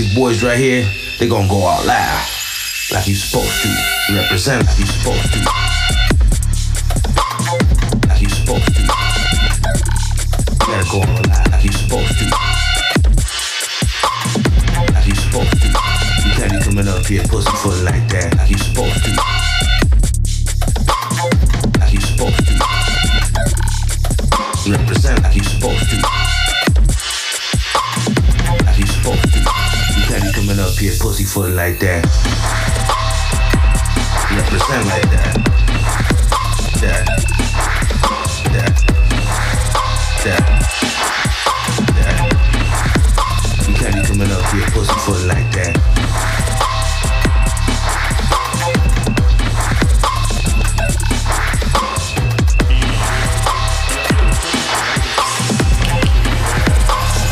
These boys right here, they gonna go out loud. Like you supposed to. Represent like you supposed to. something like that. Represent like that. That. That. That. That. You can't be coming up here pussyfoot like that.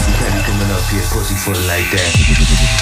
You can't be coming up here pussyfoot like that.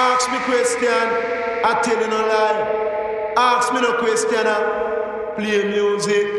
Ask me question, I tell you no lie. Ask me no question, I play music.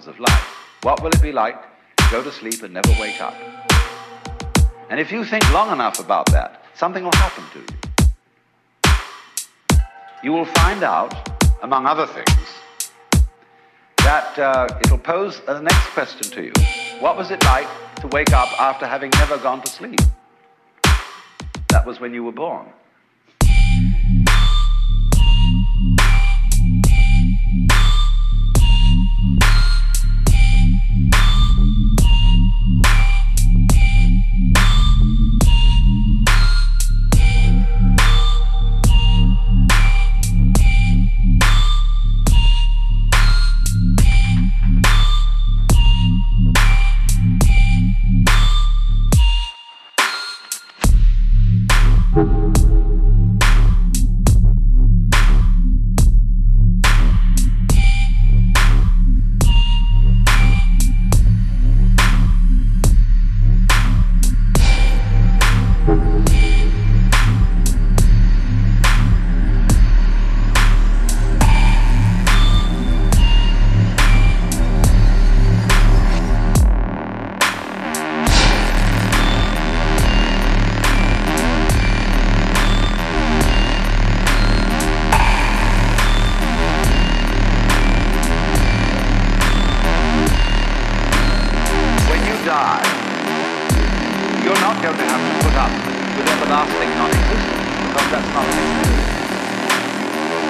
Wonders of life. What will it be like to go to sleep and never wake up? And if you think long enough about that, something will happen to you. You will find out, among other things, that uh, it'll pose the next question to you. What was it like to wake up after having never gone to sleep? That was when you were born. you're not going to have to put up with everlasting non-existence because that's not an experience.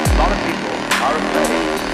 A lot of people are afraid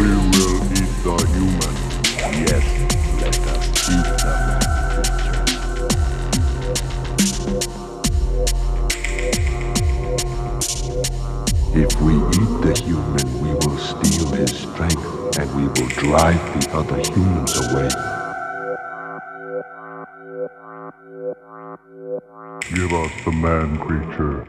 We will eat the human. Yes, let us eat the man, If we eat the human, we will steal his strength and we will drive the other humans away. Give us the man creature.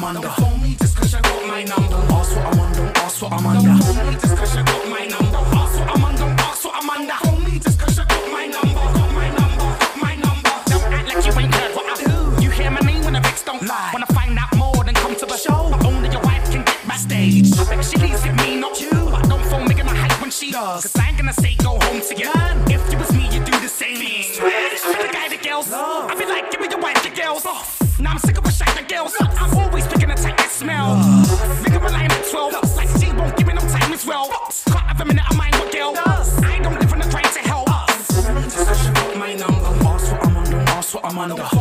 I'm under. Don't phone me just cause you got my number, ask what I'm on, don't ask what I'm under. Don't phone me just cause you got my number, ask what I'm on, don't ask what I'm under. Phone me just cause you got my number, got my number, got my number. Don't act like you ain't heard what I do. You hear my name when the Vicks don't lie. Wanna find out more, then come to the show. Only your wife can get backstage. I bet she leaves with me, not you. But don't phone me gonna hype when she does. Cause I ain't gonna say go home to you. If you was me, you'd do the same. I'm the guy that girls. I be like, give me your wife, your girls. Now under.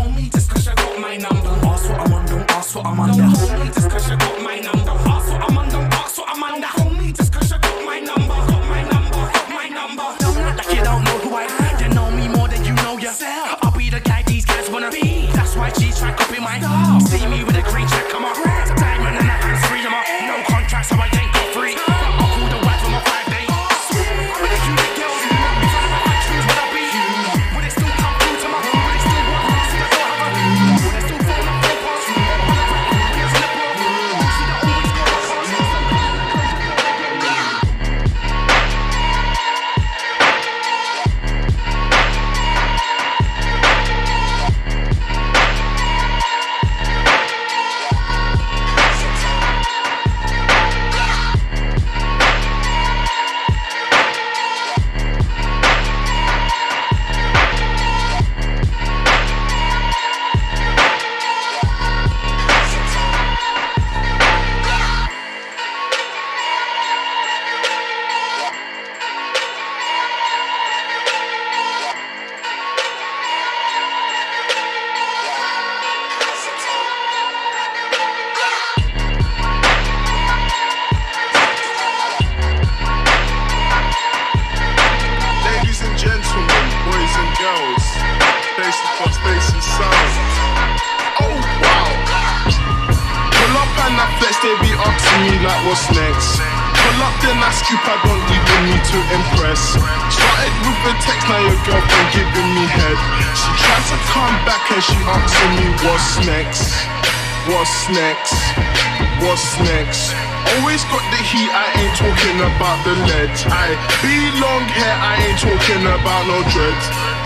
What's next. Pull up then I scoop, I don't even need to impress. Started with a text, now your girlfriend giving me head. She tried to come back and she asking me what's next. What's next? What's next? Always got the heat, I ain't talking about the lead. I be long hair, I ain't talking about no dreads.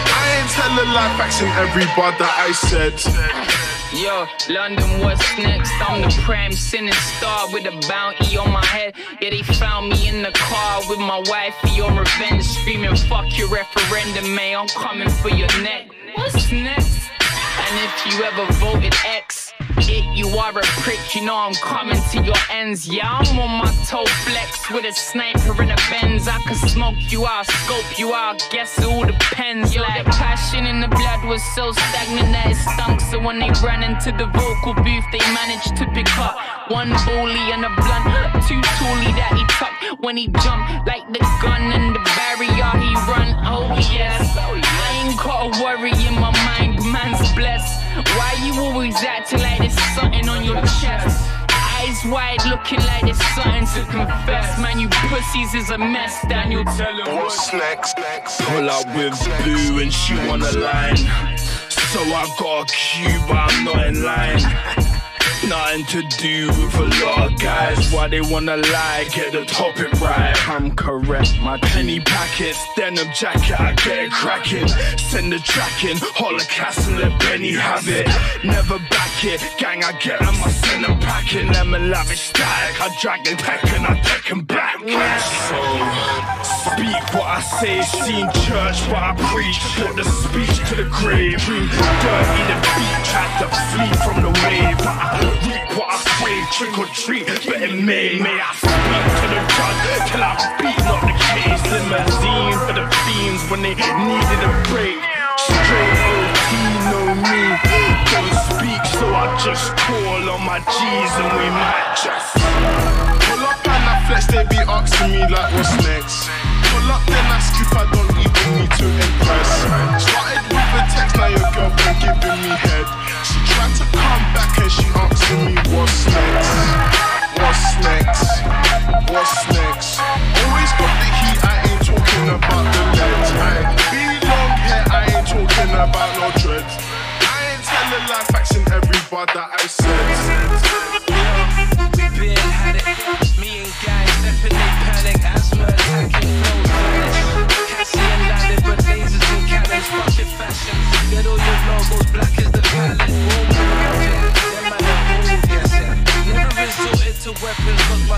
I ain't telling life facts in every bar that I said. Yo, London, what's next? I'm the prime sinning star with a bounty on my head. Yeah, they found me in the car with my wifey on revenge, screaming, fuck your referendum, man. I'm coming for your neck. What's next? And if you ever voted X, it, you are a prick, you know I'm coming to your ends. Yeah, I'm on my toe flex with a sniper in a Benz. I can smoke you out, scope you out, guess it all depends. Like passion in the blood was so stagnant that it stunk. So when they ran into the vocal booth, they managed to pick up one bully and a blunt, two toolie that he tucked when he jumped like the gun and the barrier he run. Oh yes, I ain't got a worry in my mind, man's blessed. Why you always acting like there's something on your chest? Eyes wide, looking like there's something to confess. Man, you pussies is a mess. Daniel, tell him What's next? Next. Pull up with blue and she on the line. So I got a cue, but I'm not in line. Nothing to do with a lot of guys. Why they wanna lie, get the topic right. I'm correct. My penny packets, denim jacket, I get it cracking. Send the track in, holocaust and let Benny have it. Never back it, gang, I get them, I send them packing. Lemon lavish static, I drag them back and I take them back. So, speak what I say, seen church, but I preach. Put the speech to the grave. Dirty the beat, tried to flee from the wave. Reap what I say, trick or treat, but in may, may I speak to the judge till I beat, not the case. Limousine for the fiends when they needed a break. Straight OT, no me. Don't speak, so I just call on my G's and we might just. Pull up and I flex, they be asking me like what's next. Pull up then I skip, I don't to impress. Started with a text, now your girlfriend giving me head. She tried to come back and she asking me what's next. What's next? What's next? Always got the heat, I ain't talking about the legs. I be long hair, I ain't talking about no dreads. I ain't telling life facts in every bar that I said. Fucking fashion. Get all your logos black as the palette. Boom. Never to weapons, my